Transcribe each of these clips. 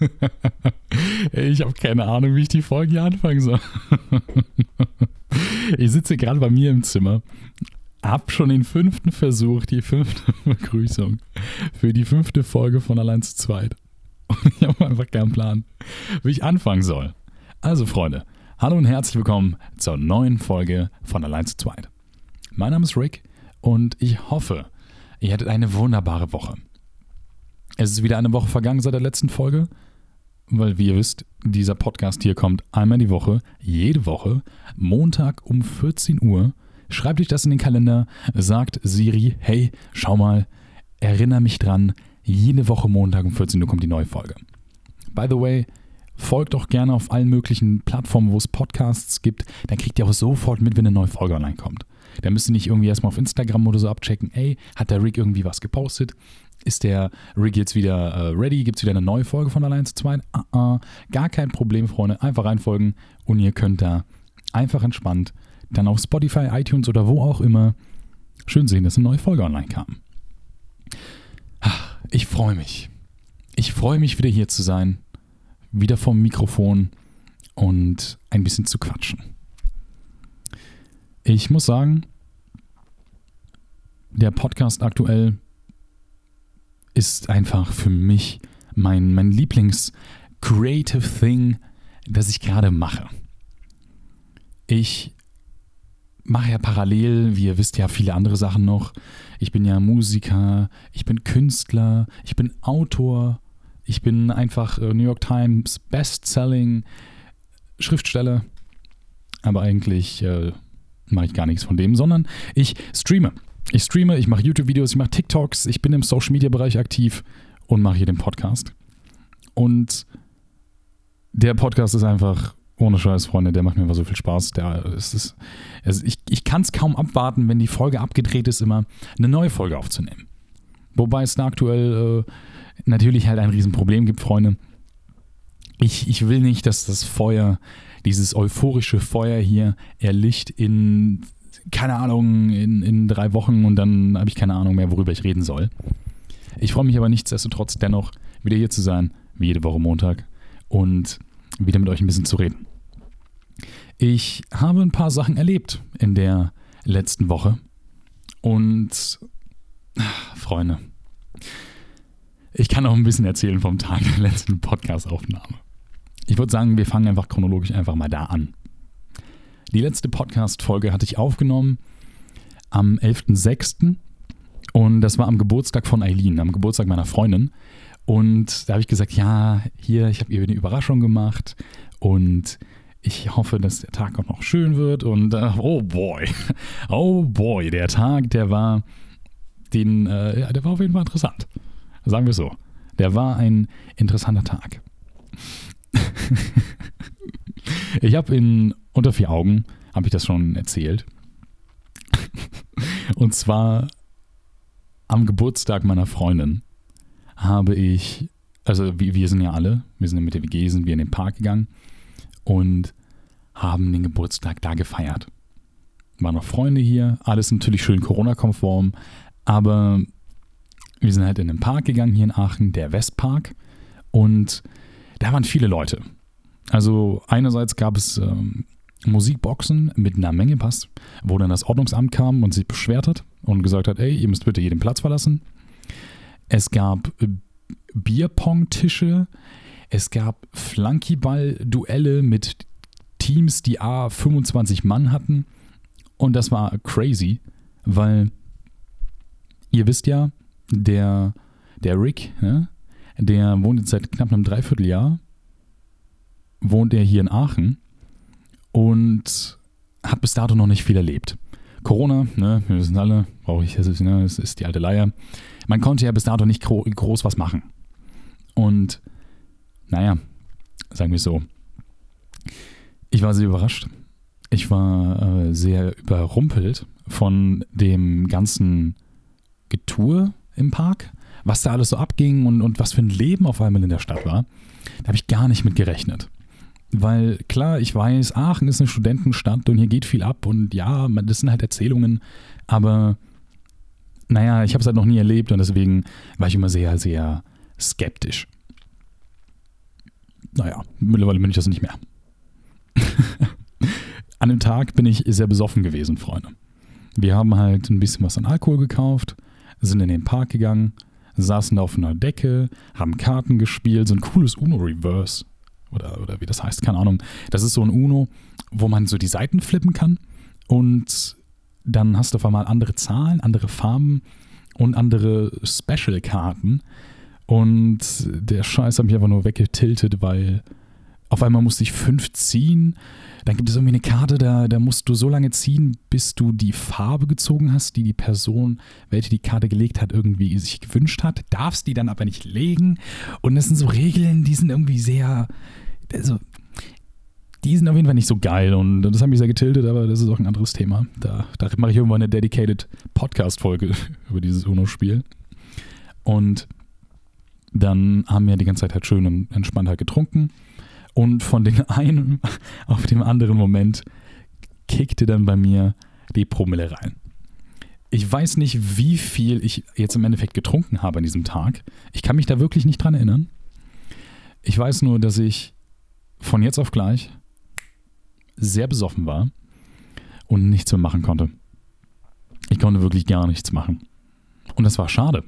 ich habe keine Ahnung, wie ich die Folge hier anfangen soll. ich sitze gerade bei mir im Zimmer, hab schon den fünften Versuch, die fünfte Begrüßung für die fünfte Folge von Allein zu zweit. Und ich habe einfach keinen Plan, wie ich anfangen soll. Also, Freunde, hallo und herzlich willkommen zur neuen Folge von Allein zu zweit. Mein Name ist Rick und ich hoffe, ihr hattet eine wunderbare Woche. Es ist wieder eine Woche vergangen seit der letzten Folge, weil, wie ihr wisst, dieser Podcast hier kommt einmal die Woche, jede Woche, Montag um 14 Uhr. Schreibt euch das in den Kalender, sagt Siri, hey, schau mal, erinnere mich dran, jede Woche Montag um 14 Uhr kommt die neue Folge. By the way, folgt doch gerne auf allen möglichen Plattformen, wo es Podcasts gibt. Dann kriegt ihr auch sofort mit, wenn eine neue Folge online kommt. Da müsst ihr nicht irgendwie erstmal auf Instagram oder so abchecken, ey, hat der Rick irgendwie was gepostet? Ist der Rick jetzt wieder äh, ready? Gibt es wieder eine neue Folge von Allein zu zweit? Uh -uh. Gar kein Problem, Freunde. Einfach reinfolgen und ihr könnt da einfach entspannt dann auf Spotify, iTunes oder wo auch immer schön sehen, dass eine neue Folge online kam. Ich freue mich. Ich freue mich wieder hier zu sein, wieder vom Mikrofon und ein bisschen zu quatschen. Ich muss sagen, der Podcast aktuell ist einfach für mich mein, mein Lieblings-Creative Thing, das ich gerade mache. Ich mache ja parallel, wie ihr wisst, ja viele andere Sachen noch. Ich bin ja Musiker, ich bin Künstler, ich bin Autor, ich bin einfach äh, New York Times Bestselling Schriftsteller. Aber eigentlich äh, mache ich gar nichts von dem, sondern ich streame. Ich streame, ich mache YouTube-Videos, ich mache TikToks, ich bin im Social-Media-Bereich aktiv und mache hier den Podcast. Und der Podcast ist einfach ohne Scheiß, Freunde, der macht mir einfach so viel Spaß. Der, es ist, also ich ich kann es kaum abwarten, wenn die Folge abgedreht ist, immer eine neue Folge aufzunehmen. Wobei es da aktuell äh, natürlich halt ein Riesenproblem gibt, Freunde. Ich, ich will nicht, dass das Feuer, dieses euphorische Feuer hier erlicht in keine Ahnung, in, in drei Wochen und dann habe ich keine Ahnung mehr, worüber ich reden soll. Ich freue mich aber nichtsdestotrotz dennoch, wieder hier zu sein, wie jede Woche Montag und wieder mit euch ein bisschen zu reden. Ich habe ein paar Sachen erlebt in der letzten Woche und ach, Freunde, ich kann auch ein bisschen erzählen vom Tag der letzten Podcast-Aufnahme. Ich würde sagen, wir fangen einfach chronologisch einfach mal da an. Die letzte Podcast-Folge hatte ich aufgenommen am 11.06. Und das war am Geburtstag von Eileen, am Geburtstag meiner Freundin. Und da habe ich gesagt, ja, hier, ich habe ihr eine Überraschung gemacht und ich hoffe, dass der Tag auch noch schön wird. Und äh, oh boy, oh boy, der Tag, der war, den, äh, der war auf jeden Fall interessant. Sagen wir so. Der war ein interessanter Tag. ich habe in unter vier Augen, habe ich das schon erzählt. Und zwar am Geburtstag meiner Freundin habe ich, also wir, wir sind ja alle, wir sind mit der WG, sind wir in den Park gegangen und haben den Geburtstag da gefeiert. Waren noch Freunde hier, alles natürlich schön Corona-konform, aber wir sind halt in den Park gegangen hier in Aachen, der Westpark, und da waren viele Leute. Also einerseits gab es ähm, Musikboxen mit einer Menge Pass, wo dann das Ordnungsamt kam und sich beschwert hat und gesagt hat, ey, ihr müsst bitte jeden Platz verlassen. Es gab äh, Bierpong-Tische, es gab Flankyball-Duelle mit Teams, die A 25 Mann hatten. Und das war crazy, weil ihr wisst ja, der, der Rick, ne, der wohnt jetzt seit knapp einem Dreivierteljahr, wohnt er hier in Aachen und hat bis dato noch nicht viel erlebt. Corona, ne, wir wissen alle, brauche ich, das ne, das ist die alte Leier. Man konnte ja bis dato nicht gro groß was machen. Und naja, sagen wir so. Ich war sehr überrascht. Ich war äh, sehr überrumpelt von dem ganzen Getue im Park, was da alles so abging und, und was für ein Leben auf einmal in der Stadt war. Da habe ich gar nicht mit gerechnet. Weil klar, ich weiß, Aachen ist eine Studentenstadt und hier geht viel ab und ja, das sind halt Erzählungen, aber naja, ich habe es halt noch nie erlebt und deswegen war ich immer sehr, sehr skeptisch. naja, mittlerweile bin ich das nicht mehr. an dem Tag bin ich sehr besoffen gewesen, Freunde. Wir haben halt ein bisschen was an Alkohol gekauft, sind in den Park gegangen, saßen auf einer Decke, haben Karten gespielt, so ein cooles Uno-Reverse. Oder, oder wie das heißt, keine Ahnung. Das ist so ein Uno, wo man so die Seiten flippen kann und dann hast du auf einmal andere Zahlen, andere Farben und andere Special-Karten. Und der Scheiß hat mich einfach nur weggetiltet, weil auf einmal musste ich fünf ziehen. Dann gibt es irgendwie eine Karte, da, da musst du so lange ziehen, bis du die Farbe gezogen hast, die die Person, welche die Karte gelegt hat, irgendwie sich gewünscht hat. Darfst die dann aber nicht legen. Und das sind so Regeln, die sind irgendwie sehr. Also, die sind auf jeden Fall nicht so geil und das hat mich sehr getiltet, aber das ist auch ein anderes Thema. Da, da mache ich irgendwann eine dedicated Podcast-Folge über dieses UNO-Spiel. Und dann haben wir die ganze Zeit halt schön und entspannt halt getrunken. Und von dem einen auf dem anderen Moment kickte dann bei mir die Promille rein. Ich weiß nicht, wie viel ich jetzt im Endeffekt getrunken habe an diesem Tag. Ich kann mich da wirklich nicht dran erinnern. Ich weiß nur, dass ich von jetzt auf gleich sehr besoffen war und nichts mehr machen konnte. Ich konnte wirklich gar nichts machen. Und das war schade,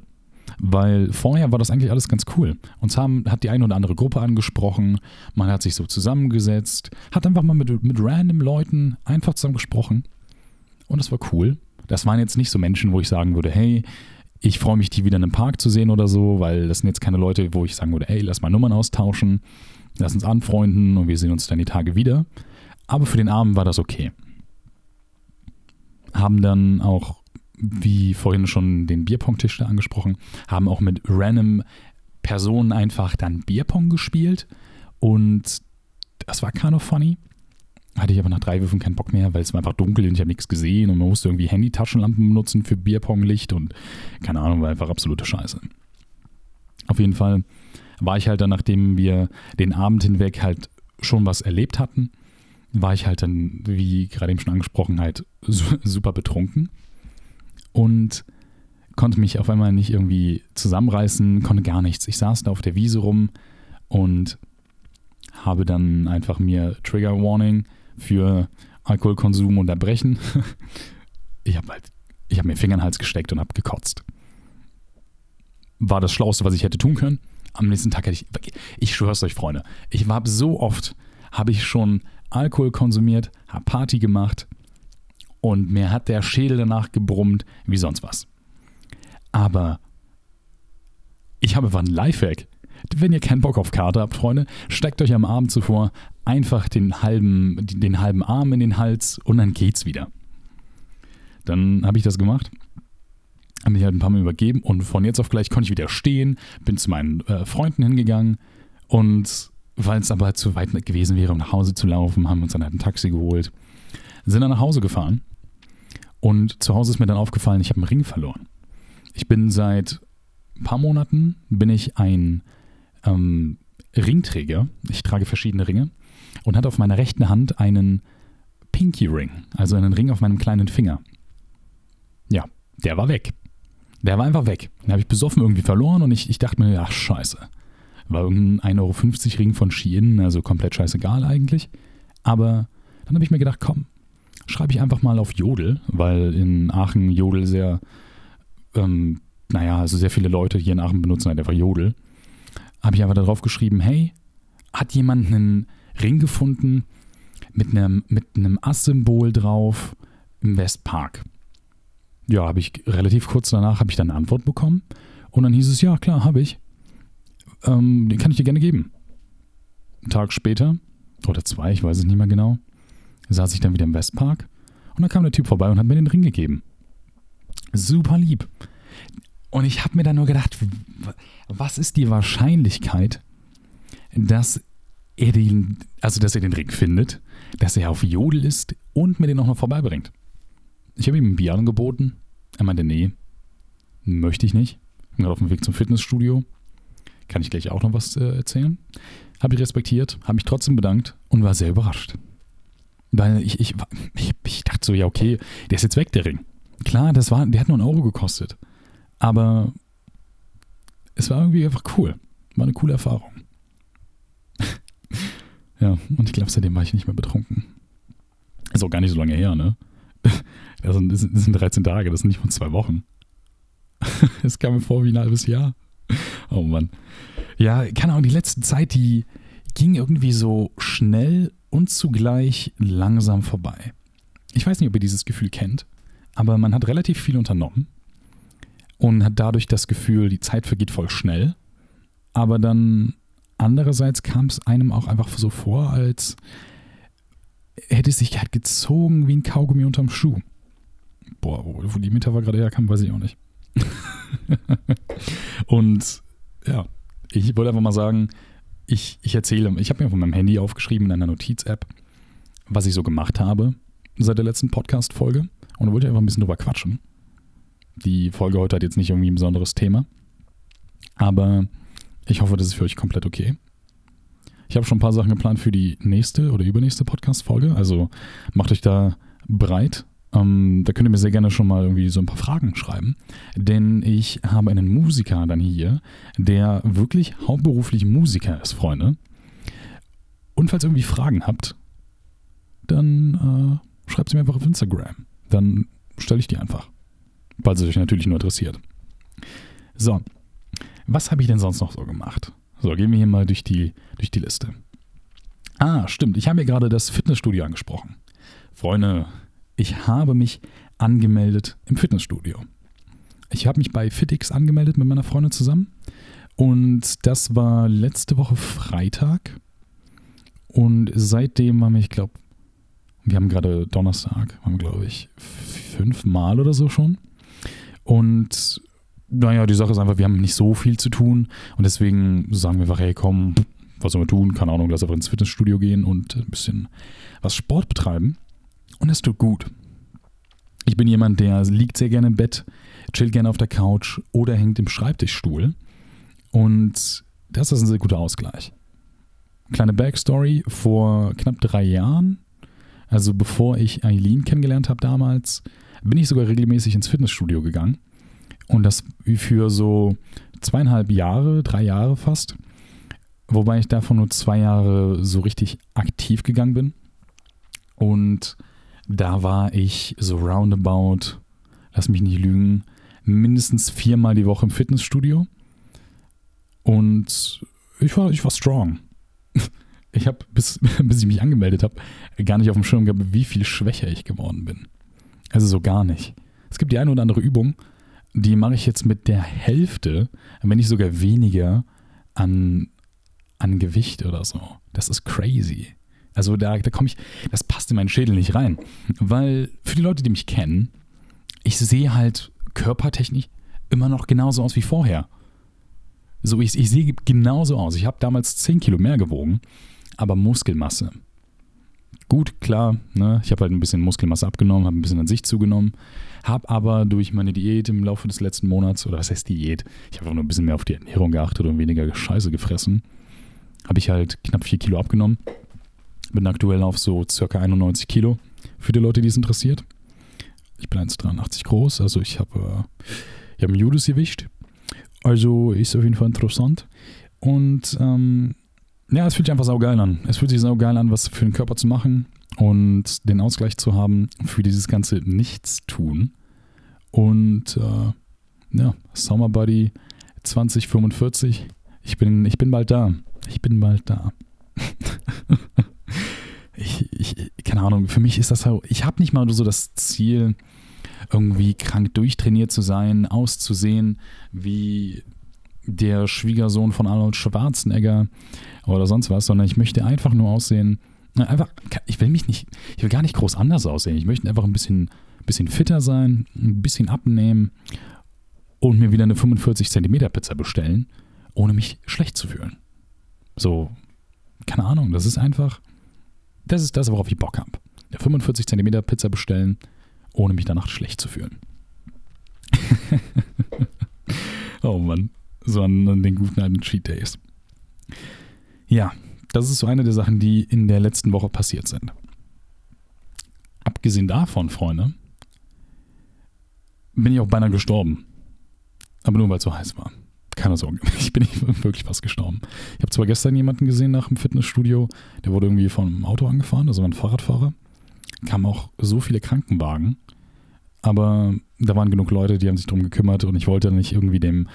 weil vorher war das eigentlich alles ganz cool. Uns haben, hat die eine oder andere Gruppe angesprochen, man hat sich so zusammengesetzt, hat einfach mal mit, mit random Leuten einfach zusammen gesprochen. Und das war cool. Das waren jetzt nicht so Menschen, wo ich sagen würde, hey, ich freue mich, die wieder in einem Park zu sehen oder so, weil das sind jetzt keine Leute, wo ich sagen würde, hey, lass mal Nummern austauschen, lass uns anfreunden und wir sehen uns dann die Tage wieder. Aber für den Abend war das okay. Haben dann auch, wie vorhin schon den Bierpong-Tisch da angesprochen, haben auch mit random Personen einfach dann Bierpong gespielt. Und das war kind of funny. Hatte ich aber nach drei Würfen keinen Bock mehr, weil es war einfach dunkel und ich habe nichts gesehen und man musste irgendwie Handy-Taschenlampen benutzen für Bierpong-Licht und keine Ahnung, war einfach absolute Scheiße. Auf jeden Fall war ich halt dann, nachdem wir den Abend hinweg halt schon was erlebt hatten, war ich halt dann, wie gerade eben schon angesprochen, halt super betrunken und konnte mich auf einmal nicht irgendwie zusammenreißen, konnte gar nichts. Ich saß da auf der Wiese rum und habe dann einfach mir Trigger Warning für Alkoholkonsum unterbrechen. Ich habe halt, ich mir Finger in den Hals gesteckt und habe gekotzt. War das Schlauste, was ich hätte tun können. Am nächsten Tag hätte ich, ich schwör's euch, Freunde, ich war so oft, habe ich schon Alkohol konsumiert, habe Party gemacht und mir hat der Schädel danach gebrummt wie sonst was. Aber ich habe einfach einen Lifehack. Wenn ihr keinen Bock auf Karte habt, Freunde, steckt euch am Abend zuvor einfach den halben, den halben Arm in den Hals und dann geht's wieder. Dann habe ich das gemacht, habe mich halt ein paar Mal übergeben und von jetzt auf gleich konnte ich wieder stehen, bin zu meinen äh, Freunden hingegangen und weil es aber zu weit gewesen wäre, um nach Hause zu laufen, haben wir uns dann halt ein Taxi geholt, sind dann nach Hause gefahren. Und zu Hause ist mir dann aufgefallen, ich habe einen Ring verloren. Ich bin seit ein paar Monaten bin ich ein ähm, Ringträger. Ich trage verschiedene Ringe und hatte auf meiner rechten Hand einen Pinky Ring, also einen Ring auf meinem kleinen Finger. Ja, der war weg. Der war einfach weg. Den habe ich besoffen irgendwie verloren und ich, ich dachte mir, ach scheiße. War irgendein 1,50 Euro Ring von Shein, also komplett scheißegal eigentlich. Aber dann habe ich mir gedacht, komm, schreibe ich einfach mal auf Jodel, weil in Aachen Jodel sehr, ähm, naja, also sehr viele Leute hier in Aachen benutzen halt einfach Jodel. Habe ich einfach darauf geschrieben, hey, hat jemand einen Ring gefunden mit einem, mit einem Ass-Symbol drauf im Westpark? Ja, habe ich relativ kurz danach habe ich dann eine Antwort bekommen und dann hieß es, ja klar, habe ich. Ähm, den kann ich dir gerne geben. Einen Tag später, oder zwei, ich weiß es nicht mehr genau, saß ich dann wieder im Westpark und da kam der Typ vorbei und hat mir den Ring gegeben. Super lieb. Und ich habe mir dann nur gedacht, was ist die Wahrscheinlichkeit, dass er den, also dass er den Ring findet, dass er auf Jodel ist und mir den auch noch vorbeibringt. Ich habe ihm ein Bier angeboten. Er meinte, nee, möchte ich nicht. Ich bin gerade auf dem Weg zum Fitnessstudio. Kann ich gleich auch noch was äh, erzählen. Habe ich respektiert, habe mich trotzdem bedankt und war sehr überrascht. Weil ich, ich, ich, ich dachte so, ja, okay, der ist jetzt weg, der Ring. Klar, das war, der hat nur einen Euro gekostet. Aber es war irgendwie einfach cool. War eine coole Erfahrung. Ja, und ich glaube, seitdem war ich nicht mehr betrunken. Ist auch gar nicht so lange her, ne? Das sind, das sind 13 Tage, das sind nicht von zwei Wochen. Es kam mir vor wie ein halbes Jahr. Oh Mann. Ja, keine Ahnung, die letzte Zeit, die ging irgendwie so schnell und zugleich langsam vorbei. Ich weiß nicht, ob ihr dieses Gefühl kennt, aber man hat relativ viel unternommen und hat dadurch das Gefühl, die Zeit vergeht voll schnell. Aber dann andererseits kam es einem auch einfach so vor, als hätte es sich halt gezogen wie ein Kaugummi unterm Schuh. Boah, wo die Metapher gerade herkam, weiß ich auch nicht. und ja, ich wollte einfach mal sagen, ich, ich erzähle, ich habe mir von meinem Handy aufgeschrieben in einer Notiz-App, was ich so gemacht habe seit der letzten Podcast-Folge. Und wollte einfach ein bisschen drüber quatschen. Die Folge heute hat jetzt nicht irgendwie ein besonderes Thema. Aber ich hoffe, das ist für euch komplett okay. Ich habe schon ein paar Sachen geplant für die nächste oder übernächste Podcast-Folge. Also macht euch da breit. Ähm, da könnt ihr mir sehr gerne schon mal irgendwie so ein paar Fragen schreiben. Denn ich habe einen Musiker dann hier, der wirklich hauptberuflich Musiker ist, Freunde. Und falls ihr irgendwie Fragen habt, dann äh, schreibt sie mir einfach auf Instagram. Dann stelle ich die einfach. Falls es euch natürlich nur interessiert. So, was habe ich denn sonst noch so gemacht? So, gehen wir hier mal durch die, durch die Liste. Ah, stimmt. Ich habe ja gerade das Fitnessstudio angesprochen. Freunde, ich habe mich angemeldet im Fitnessstudio. Ich habe mich bei FitX angemeldet mit meiner Freundin zusammen. Und das war letzte Woche Freitag. Und seitdem haben wir, ich glaube, wir haben gerade Donnerstag, haben glaube ich fünfmal oder so schon. Und naja, die Sache ist einfach, wir haben nicht so viel zu tun und deswegen sagen wir einfach, hey komm, was sollen wir tun? Keine Ahnung, lass einfach ins Fitnessstudio gehen und ein bisschen was Sport betreiben. Und es tut gut. Ich bin jemand, der liegt sehr gerne im Bett, chillt gerne auf der Couch oder hängt im Schreibtischstuhl. Und das ist ein sehr guter Ausgleich. Kleine Backstory: Vor knapp drei Jahren, also bevor ich Eileen kennengelernt habe damals, bin ich sogar regelmäßig ins Fitnessstudio gegangen und das für so zweieinhalb Jahre, drei Jahre fast. Wobei ich davon nur zwei Jahre so richtig aktiv gegangen bin. Und da war ich so roundabout, lass mich nicht lügen, mindestens viermal die Woche im Fitnessstudio. Und ich war, ich war strong. Ich habe, bis, bis ich mich angemeldet habe, gar nicht auf dem Schirm gehabt, wie viel schwächer ich geworden bin. Also so gar nicht. Es gibt die eine oder andere Übung, die mache ich jetzt mit der Hälfte, wenn nicht sogar weniger an, an Gewicht oder so. Das ist crazy. Also da, da komme ich, das passt in meinen Schädel nicht rein. Weil für die Leute, die mich kennen, ich sehe halt körpertechnisch immer noch genauso aus wie vorher. So, ich, ich sehe genauso aus. Ich habe damals 10 Kilo mehr gewogen, aber Muskelmasse. Gut, klar, ne? ich habe halt ein bisschen Muskelmasse abgenommen, habe ein bisschen an sich zugenommen, habe aber durch meine Diät im Laufe des letzten Monats, oder was heißt Diät, ich habe einfach nur ein bisschen mehr auf die Ernährung geachtet und weniger Scheiße gefressen, habe ich halt knapp 4 Kilo abgenommen. Bin aktuell auf so circa 91 Kilo, für die Leute, die es interessiert. Ich bin 1,83 groß, also ich habe äh, ich hab ein Judesgewicht. Also ist auf jeden Fall interessant. Und ähm, ja, es fühlt sich einfach saugeil an. Es fühlt sich saugeil an, was für den Körper zu machen und den Ausgleich zu haben für dieses ganze Nichtstun. Und äh, ja, Summer Buddy 2045. Ich bin, ich bin bald da. Ich bin bald da. ich, ich, keine Ahnung, für mich ist das so, ich habe nicht mal so das Ziel, irgendwie krank durchtrainiert zu sein, auszusehen wie der Schwiegersohn von Arnold Schwarzenegger oder sonst was, sondern ich möchte einfach nur aussehen, einfach, ich will mich nicht, ich will gar nicht groß anders aussehen. Ich möchte einfach ein bisschen, bisschen fitter sein, ein bisschen abnehmen und mir wieder eine 45 Zentimeter Pizza bestellen, ohne mich schlecht zu fühlen. So, keine Ahnung, das ist einfach, das ist das, worauf ich Bock habe. Eine 45 Zentimeter Pizza bestellen, ohne mich danach schlecht zu fühlen. oh Mann so an, den guten alten Cheat Days. Ja, das ist so eine der Sachen, die in der letzten Woche passiert sind. Abgesehen davon, Freunde, bin ich auch beinahe gestorben. Aber nur weil es so heiß war. Keine Sorge, ich bin wirklich fast gestorben. Ich habe zwar gestern jemanden gesehen nach dem Fitnessstudio, der wurde irgendwie von einem Auto angefahren, also ein Fahrradfahrer. Kamen auch so viele Krankenwagen, aber da waren genug Leute, die haben sich darum gekümmert und ich wollte nicht irgendwie dem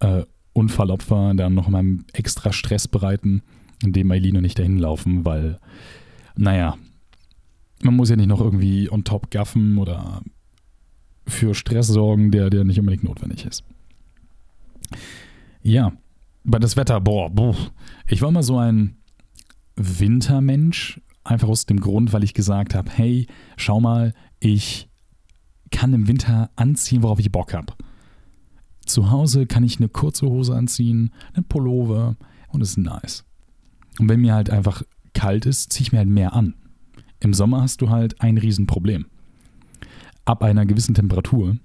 äh, Unfallopfer dann noch mal extra Stress bereiten, indem Eileen nicht dahin laufen, weil, naja, man muss ja nicht noch irgendwie on top gaffen oder für Stress sorgen, der, der nicht unbedingt notwendig ist. Ja, bei das Wetter, boah, boah. Ich war immer so ein Wintermensch, einfach aus dem Grund, weil ich gesagt habe, hey, schau mal, ich kann im Winter anziehen, worauf ich Bock habe. Zu Hause kann ich eine kurze Hose anziehen, eine Pullover und es ist nice. Und wenn mir halt einfach kalt ist, ziehe ich mir halt mehr an. Im Sommer hast du halt ein Riesenproblem. Ab einer gewissen Temperatur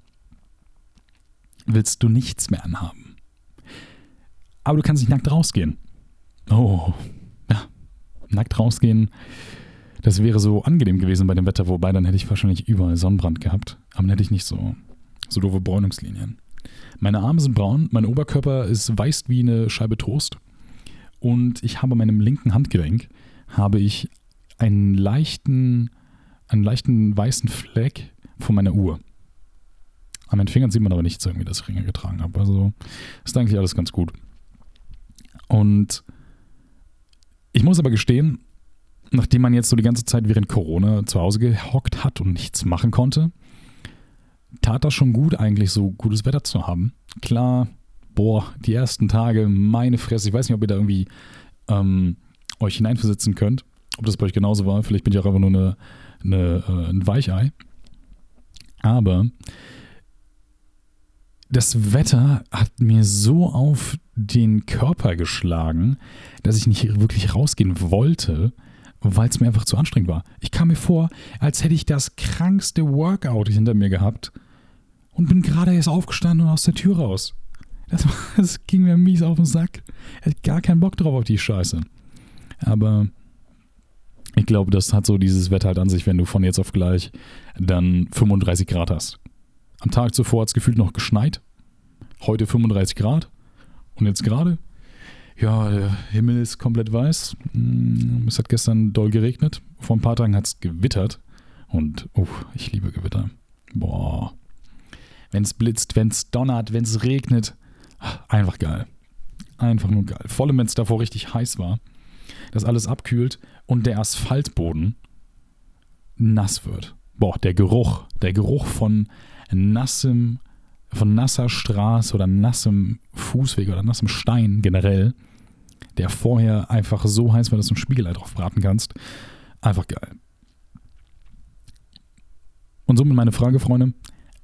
willst du nichts mehr anhaben. Aber du kannst nicht nackt rausgehen. Oh, ja, nackt rausgehen, das wäre so angenehm gewesen bei dem Wetter, wobei dann hätte ich wahrscheinlich überall Sonnenbrand gehabt. Aber dann hätte ich nicht so, so doofe Bräunungslinien. Meine Arme sind braun, mein Oberkörper ist weiß wie eine Scheibe Toast. Und ich habe meinem linken Handgelenk habe ich einen leichten, einen leichten weißen Fleck von meiner Uhr. An meinen Fingern sieht man aber nichts irgendwie, dass ich Ringe getragen habe. Also ist eigentlich alles ganz gut. Und ich muss aber gestehen, nachdem man jetzt so die ganze Zeit während Corona zu Hause gehockt hat und nichts machen konnte, tat das schon gut, eigentlich so gutes Wetter zu haben. Klar, boah, die ersten Tage, meine Fresse, ich weiß nicht, ob ihr da irgendwie ähm, euch hineinversetzen könnt, ob das bei euch genauso war. Vielleicht bin ich auch einfach nur eine, eine, äh, ein Weichei. Aber das Wetter hat mir so auf den Körper geschlagen, dass ich nicht wirklich rausgehen wollte, weil es mir einfach zu anstrengend war. Ich kam mir vor, als hätte ich das krankste Workout hinter mir gehabt und bin gerade erst aufgestanden und aus der Tür raus. Das, das ging mir mies auf den Sack. Ich hatte gar keinen Bock drauf auf die Scheiße. Aber ich glaube, das hat so dieses Wetter halt an sich, wenn du von jetzt auf gleich dann 35 Grad hast. Am Tag zuvor hat es gefühlt noch geschneit. Heute 35 Grad. Und jetzt gerade? Ja, der Himmel ist komplett weiß. Mm, es hat gestern doll geregnet. Vor ein paar Tagen hat es gewittert. Und, oh, ich liebe Gewitter. Boah. Wenn es blitzt, wenn es donnert, wenn es regnet. Einfach geil. Einfach nur geil. Vor allem, wenn es davor richtig heiß war. Das alles abkühlt und der Asphaltboden nass wird. Boah, der Geruch. Der Geruch von nassem von nasser Straße oder nassem Fußweg oder nassem Stein generell, der vorher einfach so heiß war, dass du ein Spiegelei drauf braten kannst. Einfach geil. Und somit meine Frage, Freunde.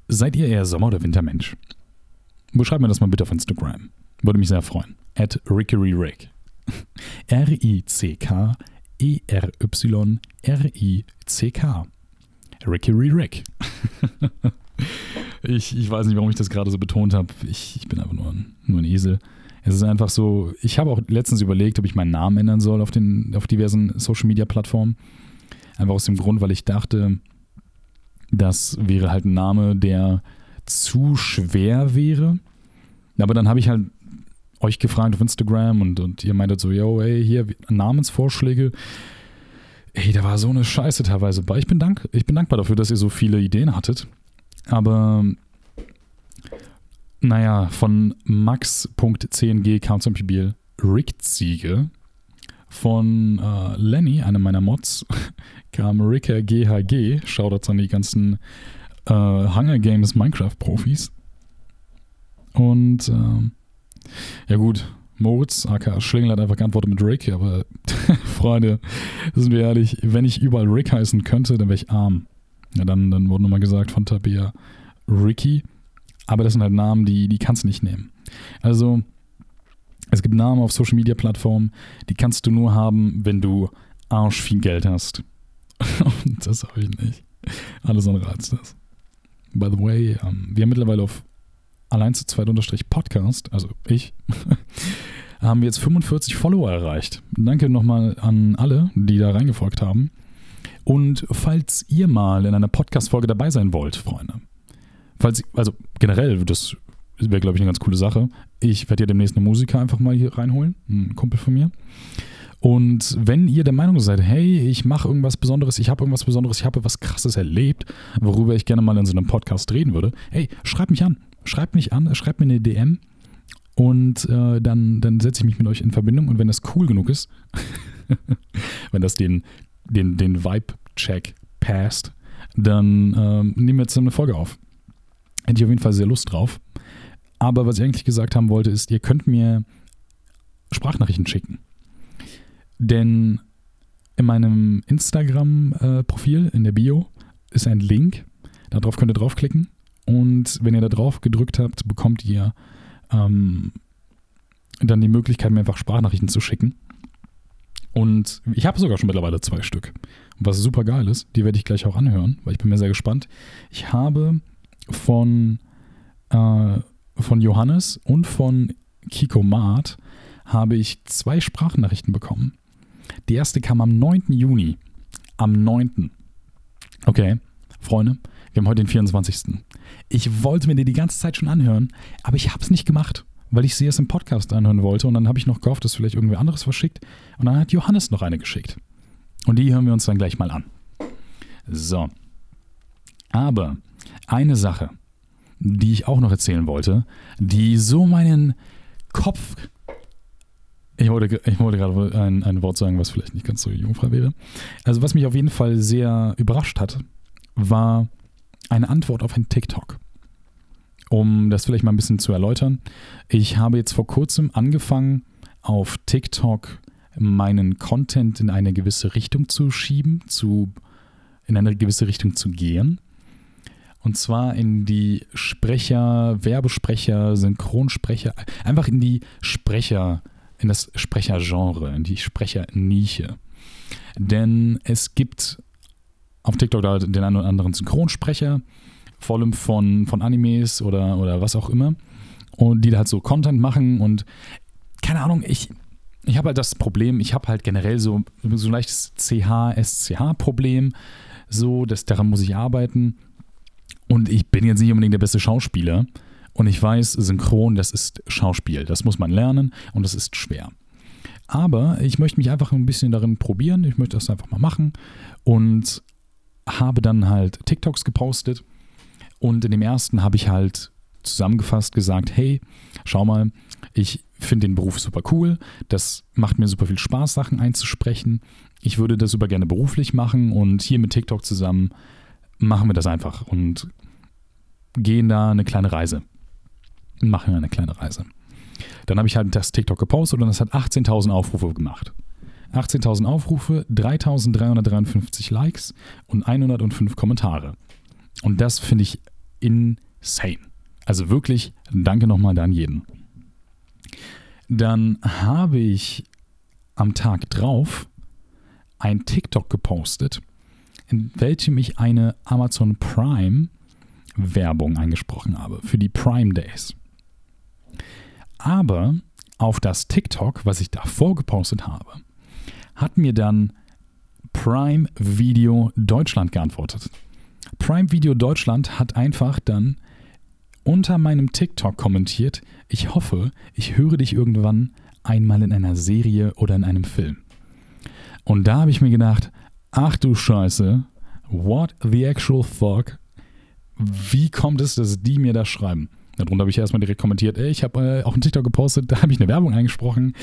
Seid ihr eher Sommer- oder Wintermensch? Beschreibt mir das mal bitte auf Instagram. Würde mich sehr freuen. At RickeryRick. R-I-C-K-E-R-Y-R-I-C-K. Rickery Rick. Ich, ich weiß nicht, warum ich das gerade so betont habe. Ich, ich bin einfach nur ein, nur ein Esel. Es ist einfach so, ich habe auch letztens überlegt, ob ich meinen Namen ändern soll auf, den, auf diversen Social Media Plattformen. Einfach aus dem Grund, weil ich dachte, das wäre halt ein Name, der zu schwer wäre. Aber dann habe ich halt euch gefragt auf Instagram und, und ihr meintet so, yo, ey, hier Namensvorschläge. Ey, da war so eine Scheiße teilweise bei. Ich bin, dank, ich bin dankbar dafür, dass ihr so viele Ideen hattet. Aber naja, von max.cng kam zum Beispiel Rick-Ziege. Von äh, Lenny, einem meiner Mods, kam Ricker GHG. Shoutouts an die ganzen äh, Hunger Games Minecraft-Profis. Und äh, ja gut, Moritz, aka Schlingel, hat einfach geantwortet mit Rick, aber Freunde, sind wir ehrlich, wenn ich überall Rick heißen könnte, dann wäre ich arm. Ja, dann, dann wurde nochmal gesagt von Tabea Ricky. Aber das sind halt Namen, die, die kannst du nicht nehmen. Also, es gibt Namen auf Social Media Plattformen, die kannst du nur haben, wenn du arsch viel Geld hast. Und das habe ich nicht. Alles andere als das. By the way, um, ähm, wir haben mittlerweile auf allein zu zweit unterstrich Podcast, also ich, haben wir jetzt 45 Follower erreicht. Danke nochmal an alle, die da reingefolgt haben. Und falls ihr mal in einer Podcast-Folge dabei sein wollt, Freunde, falls, also generell, das wäre, glaube ich, eine ganz coole Sache. Ich werde ja demnächst einen Musiker einfach mal hier reinholen, ein Kumpel von mir. Und wenn ihr der Meinung seid, hey, ich mache irgendwas Besonderes, ich habe irgendwas Besonderes, ich habe was Krasses erlebt, worüber ich gerne mal in so einem Podcast reden würde, hey, schreibt mich an. Schreibt mich an, schreibt mir eine DM und äh, dann, dann setze ich mich mit euch in Verbindung und wenn das cool genug ist, wenn das den, den, den Vibe-Check passt, dann äh, nehmen wir jetzt eine Folge auf. Hätte ich auf jeden Fall sehr Lust drauf. Aber was ich eigentlich gesagt haben wollte, ist, ihr könnt mir Sprachnachrichten schicken. Denn in meinem Instagram-Profil, in der Bio, ist ein Link. Darauf könnt ihr draufklicken. Und wenn ihr da drauf gedrückt habt, bekommt ihr ähm, dann die Möglichkeit, mir einfach Sprachnachrichten zu schicken. Und ich habe sogar schon mittlerweile zwei Stück. Was super geil ist, die werde ich gleich auch anhören, weil ich bin mir sehr gespannt. Ich habe von, äh, von Johannes und von Kiko Maat habe ich zwei Sprachnachrichten bekommen. Die erste kam am 9. Juni. Am 9. Okay, Freunde, wir haben heute den 24. Ich wollte mir die die ganze Zeit schon anhören, aber ich habe es nicht gemacht, weil ich sie erst im Podcast anhören wollte. Und dann habe ich noch gehofft, dass vielleicht irgendwer anderes verschickt. Und dann hat Johannes noch eine geschickt. Und die hören wir uns dann gleich mal an. So. Aber eine Sache, die ich auch noch erzählen wollte, die so meinen Kopf. Ich wollte, ich wollte gerade ein, ein Wort sagen, was vielleicht nicht ganz so jungfrei wäre. Also, was mich auf jeden Fall sehr überrascht hat, war eine Antwort auf ein TikTok. Um das vielleicht mal ein bisschen zu erläutern. Ich habe jetzt vor kurzem angefangen, auf TikTok meinen Content in eine gewisse Richtung zu schieben, zu, in eine gewisse Richtung zu gehen. Und zwar in die Sprecher, Werbesprecher, Synchronsprecher, einfach in die Sprecher, in das Sprechergenre, in die Sprechernische. Denn es gibt auf TikTok den einen oder anderen Synchronsprecher, vor allem von, von Animes oder, oder was auch immer. Und die da halt so Content machen und keine Ahnung, ich, ich habe halt das Problem, ich habe halt generell so, so ein leichtes CH-SCH-Problem. So, das, daran muss ich arbeiten. Und ich bin jetzt nicht unbedingt der beste Schauspieler. Und ich weiß, synchron, das ist Schauspiel. Das muss man lernen und das ist schwer. Aber ich möchte mich einfach ein bisschen darin probieren. Ich möchte das einfach mal machen. Und habe dann halt TikToks gepostet und in dem ersten habe ich halt zusammengefasst gesagt, hey, schau mal, ich finde den Beruf super cool, das macht mir super viel Spaß, Sachen einzusprechen. Ich würde das super gerne beruflich machen und hier mit TikTok zusammen machen wir das einfach und gehen da eine kleine Reise. Machen eine kleine Reise. Dann habe ich halt das TikTok gepostet und das hat 18.000 Aufrufe gemacht. 18.000 Aufrufe, 3.353 Likes und 105 Kommentare. Und das finde ich insane. Also wirklich, danke nochmal an jeden. Dann habe ich am Tag drauf ein TikTok gepostet, in welchem ich eine Amazon Prime Werbung eingesprochen habe für die Prime Days. Aber auf das TikTok, was ich davor gepostet habe, hat mir dann Prime Video Deutschland geantwortet. Prime Video Deutschland hat einfach dann unter meinem TikTok kommentiert, ich hoffe, ich höre dich irgendwann einmal in einer Serie oder in einem Film. Und da habe ich mir gedacht, ach du Scheiße, what the actual fuck? Wie kommt es, dass die mir das schreiben? Darunter habe ich erstmal direkt kommentiert, ey, ich habe äh, auch einen TikTok gepostet, da habe ich eine Werbung eingesprochen.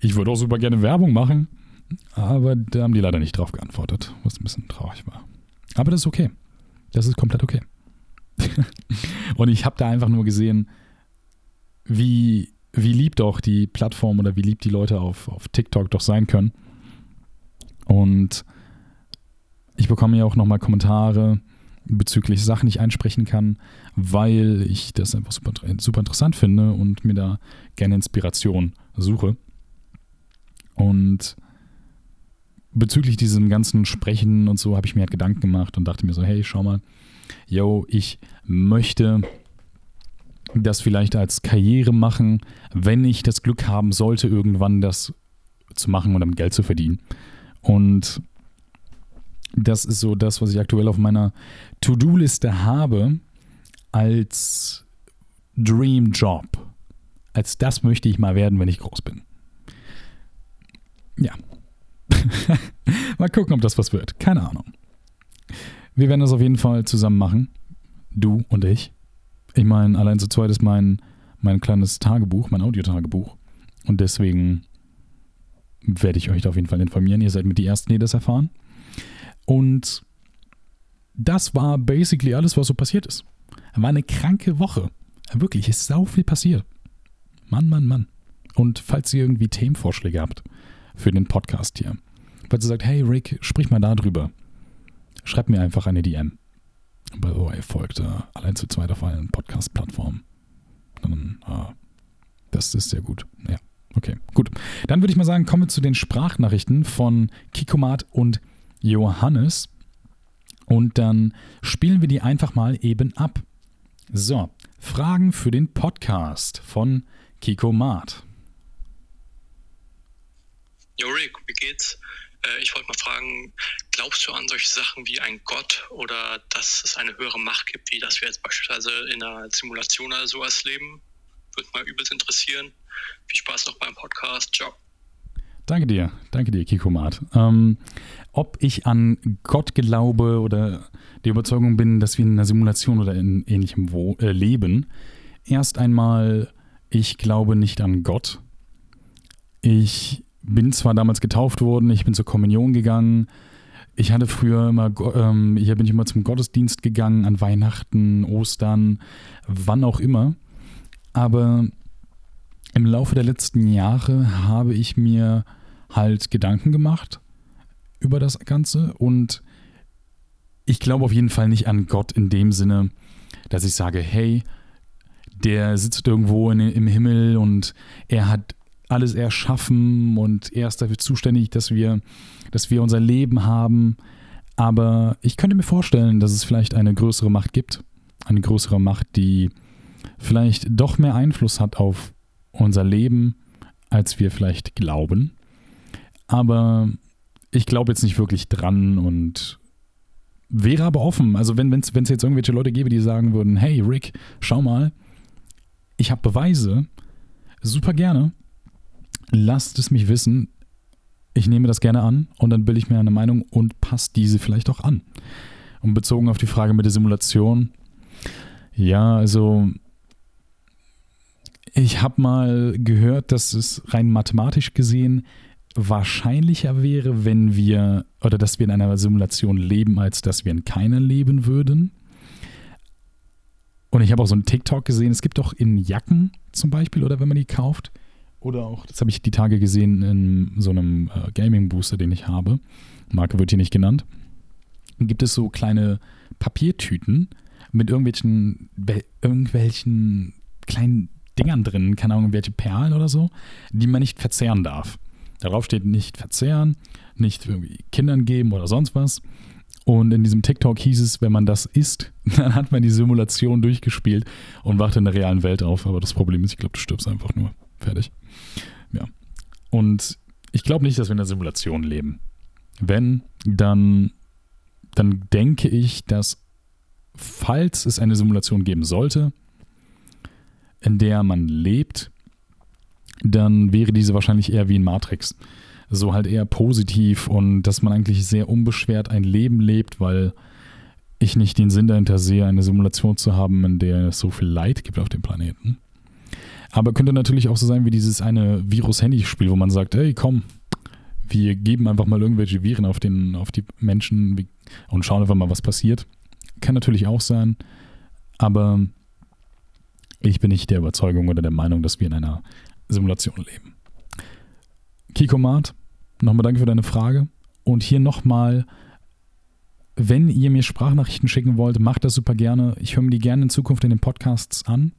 Ich würde auch super gerne Werbung machen. Aber da haben die leider nicht drauf geantwortet, was ein bisschen traurig war. Aber das ist okay. Das ist komplett okay. und ich habe da einfach nur gesehen, wie, wie lieb doch die Plattform oder wie lieb die Leute auf, auf TikTok doch sein können. Und ich bekomme ja auch nochmal Kommentare bezüglich Sachen, die ich einsprechen kann, weil ich das einfach super, super interessant finde und mir da gerne Inspiration suche. Und bezüglich diesem ganzen Sprechen und so habe ich mir halt Gedanken gemacht und dachte mir so, hey, schau mal, yo, ich möchte das vielleicht als Karriere machen, wenn ich das Glück haben sollte, irgendwann das zu machen und damit Geld zu verdienen. Und das ist so das, was ich aktuell auf meiner To-Do-Liste habe als Dream Job. Als das möchte ich mal werden, wenn ich groß bin. Ja. mal gucken, ob das was wird. Keine Ahnung. Wir werden das auf jeden Fall zusammen machen. Du und ich. Ich meine, allein zu zweit ist mein, mein kleines Tagebuch, mein Audiotagebuch. Und deswegen werde ich euch da auf jeden Fall informieren. Ihr seid mit die Ersten, die das erfahren. Und das war basically alles, was so passiert ist. War eine kranke Woche. Wirklich, ist sau viel passiert. Mann, Mann, Mann. Und falls ihr irgendwie Themenvorschläge habt für den Podcast hier, falls ihr sagt, hey Rick, sprich mal da drüber, schreibt mir einfach eine DM. The way, folgt äh, allein zu zweit auf allen Podcast-Plattformen. Dann, äh, das ist sehr gut. Ja, okay, gut. Dann würde ich mal sagen, kommen wir zu den Sprachnachrichten von Kikomat und Johannes. Und dann spielen wir die einfach mal eben ab. So, Fragen für den Podcast von Kikomat. Jo Rick, wie geht's? Äh, ich wollte mal fragen, glaubst du an solche Sachen wie ein Gott oder dass es eine höhere Macht gibt, wie das wir jetzt beispielsweise in einer Simulation oder sowas leben? Würde mal übelst interessieren. Viel Spaß noch beim Podcast. Ciao. Danke dir, danke dir, Kikomat. Ähm, ob ich an Gott glaube oder die Überzeugung bin, dass wir in einer Simulation oder in ähnlichem Wo äh, leben, erst einmal, ich glaube nicht an Gott. Ich bin zwar damals getauft worden, ich bin zur Kommunion gegangen. Ich hatte früher immer, ähm, hier bin ich immer zum Gottesdienst gegangen, an Weihnachten, Ostern, wann auch immer. Aber im Laufe der letzten Jahre habe ich mir halt Gedanken gemacht über das Ganze und ich glaube auf jeden Fall nicht an Gott in dem Sinne, dass ich sage, hey, der sitzt irgendwo in, im Himmel und er hat alles erschaffen und er ist dafür zuständig, dass wir, dass wir unser Leben haben. Aber ich könnte mir vorstellen, dass es vielleicht eine größere Macht gibt. Eine größere Macht, die vielleicht doch mehr Einfluss hat auf unser Leben, als wir vielleicht glauben. Aber ich glaube jetzt nicht wirklich dran und wäre aber offen. Also wenn es jetzt irgendwelche Leute gäbe, die sagen würden, hey Rick, schau mal, ich habe Beweise, super gerne, lasst es mich wissen. Ich nehme das gerne an und dann bilde ich mir eine Meinung und passe diese vielleicht auch an. Und bezogen auf die Frage mit der Simulation, ja, also ich habe mal gehört, dass es rein mathematisch gesehen wahrscheinlicher wäre, wenn wir oder dass wir in einer Simulation leben, als dass wir in keiner leben würden. Und ich habe auch so einen TikTok gesehen. Es gibt doch in Jacken zum Beispiel oder wenn man die kauft oder auch, das habe ich die Tage gesehen in so einem äh, Gaming Booster, den ich habe. Marke wird hier nicht genannt. Gibt es so kleine Papiertüten mit irgendwelchen irgendwelchen kleinen Dingern drin, keine Ahnung, welche Perlen oder so, die man nicht verzehren darf. Darauf steht nicht verzehren, nicht irgendwie Kindern geben oder sonst was. Und in diesem TikTok hieß es, wenn man das isst, dann hat man die Simulation durchgespielt und wacht in der realen Welt auf. Aber das Problem ist, ich glaube, du stirbst einfach nur. Fertig. Und ich glaube nicht, dass wir in der Simulation leben. Wenn, dann, dann denke ich, dass falls es eine Simulation geben sollte, in der man lebt, dann wäre diese wahrscheinlich eher wie in Matrix. So halt eher positiv und dass man eigentlich sehr unbeschwert ein Leben lebt, weil ich nicht den Sinn dahinter sehe, eine Simulation zu haben, in der es so viel Leid gibt auf dem Planeten. Aber könnte natürlich auch so sein wie dieses eine Virus-Handy-Spiel, wo man sagt, hey, komm, wir geben einfach mal irgendwelche Viren auf, den, auf die Menschen und schauen einfach mal, was passiert. Kann natürlich auch sein, aber ich bin nicht der Überzeugung oder der Meinung, dass wir in einer Simulation leben. Kikomat, nochmal danke für deine Frage. Und hier nochmal, wenn ihr mir Sprachnachrichten schicken wollt, macht das super gerne. Ich höre mir die gerne in Zukunft in den Podcasts an.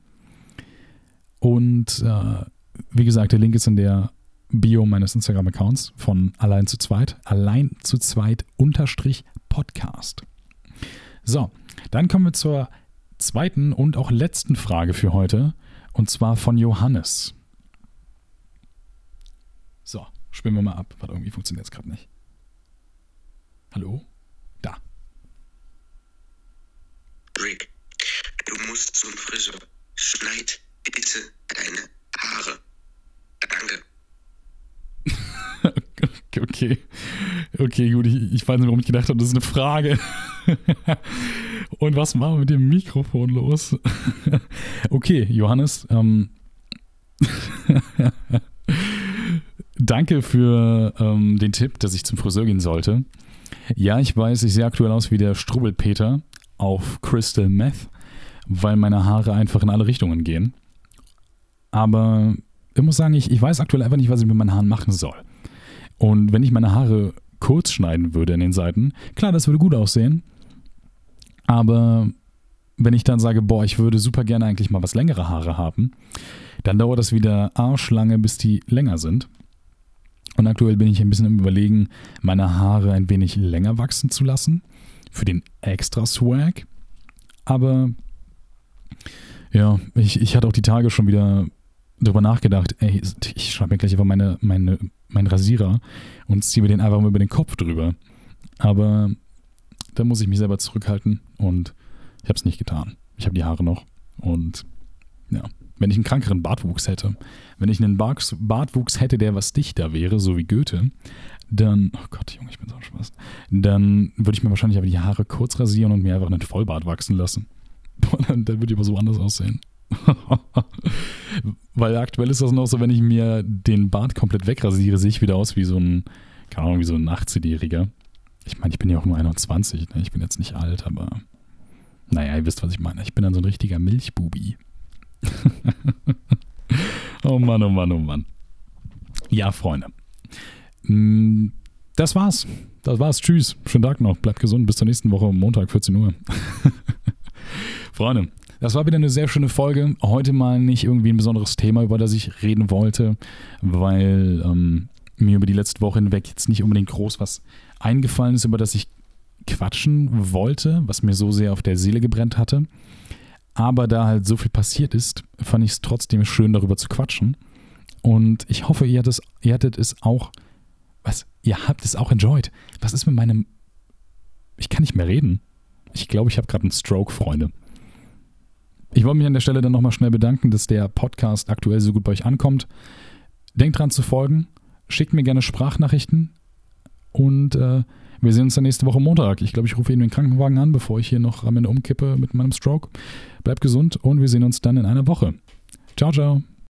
Und äh, wie gesagt, der Link ist in der Bio meines Instagram-Accounts von Allein zu zweit. Allein zu zweit unterstrich Podcast. So, dann kommen wir zur zweiten und auch letzten Frage für heute. Und zwar von Johannes. So, spielen wir mal ab, weil irgendwie funktioniert es gerade nicht. Hallo? Da. Rick, du musst zum Friseur. Schneid bitte deine Haare. Danke. okay. Okay, gut. Ich, ich weiß nicht, warum ich gedacht habe, das ist eine Frage. Und was machen wir mit dem Mikrofon los? okay, Johannes. Ähm, Danke für ähm, den Tipp, dass ich zum Friseur gehen sollte. Ja, ich weiß, ich sehe aktuell aus wie der Strubbelpeter auf Crystal Meth, weil meine Haare einfach in alle Richtungen gehen. Aber ich muss sagen, ich, ich weiß aktuell einfach nicht, was ich mit meinen Haaren machen soll. Und wenn ich meine Haare kurz schneiden würde in den Seiten, klar, das würde gut aussehen. Aber wenn ich dann sage, boah, ich würde super gerne eigentlich mal was längere Haare haben, dann dauert das wieder arschlange, bis die länger sind. Und aktuell bin ich ein bisschen im Überlegen, meine Haare ein wenig länger wachsen zu lassen. Für den extra Swag. Aber ja, ich, ich hatte auch die Tage schon wieder darüber nachgedacht, ey, ich schreibe mir gleich einfach meine, meine, meinen Rasierer und ziehe mir den einfach mal über den Kopf drüber. Aber da muss ich mich selber zurückhalten und ich habe es nicht getan. Ich habe die Haare noch und ja, wenn ich einen krankeren Bartwuchs hätte, wenn ich einen Bartwuchs hätte, der was dichter wäre, so wie Goethe, dann, oh Gott, Junge, ich bin so Spaß, dann würde ich mir wahrscheinlich aber die Haare kurz rasieren und mir einfach einen Vollbart wachsen lassen. dann, dann würde ich aber so anders aussehen. Weil aktuell ist das noch so, wenn ich mir den Bart komplett wegrasiere, sehe ich wieder aus wie so ein, keine Ahnung, wie so ein 18-Jähriger. Ich meine, ich bin ja auch nur 21, ne? ich bin jetzt nicht alt, aber naja, ihr wisst, was ich meine. Ich bin dann so ein richtiger Milchbubi. oh Mann, oh Mann, oh Mann. Ja, Freunde. Mm, das war's. Das war's. Tschüss. Schönen Tag noch. Bleibt gesund. Bis zur nächsten Woche, Montag, 14 Uhr. Freunde, das war wieder eine sehr schöne Folge. Heute mal nicht irgendwie ein besonderes Thema, über das ich reden wollte, weil ähm, mir über die letzte Woche hinweg jetzt nicht unbedingt groß was eingefallen ist, über das ich quatschen wollte, was mir so sehr auf der Seele gebrennt hatte. Aber da halt so viel passiert ist, fand ich es trotzdem schön, darüber zu quatschen. Und ich hoffe, ihr hattet, ihr hattet es auch. Was? Ihr habt es auch enjoyed. Was ist mit meinem. Ich kann nicht mehr reden. Ich glaube, ich habe gerade einen Stroke, Freunde. Ich wollte mich an der Stelle dann nochmal schnell bedanken, dass der Podcast aktuell so gut bei euch ankommt. Denkt dran zu folgen. Schickt mir gerne Sprachnachrichten. Und äh, wir sehen uns dann nächste Woche Montag. Ich glaube, ich rufe eben den Krankenwagen an, bevor ich hier noch am Ende umkippe mit meinem Stroke. Bleibt gesund und wir sehen uns dann in einer Woche. Ciao, ciao.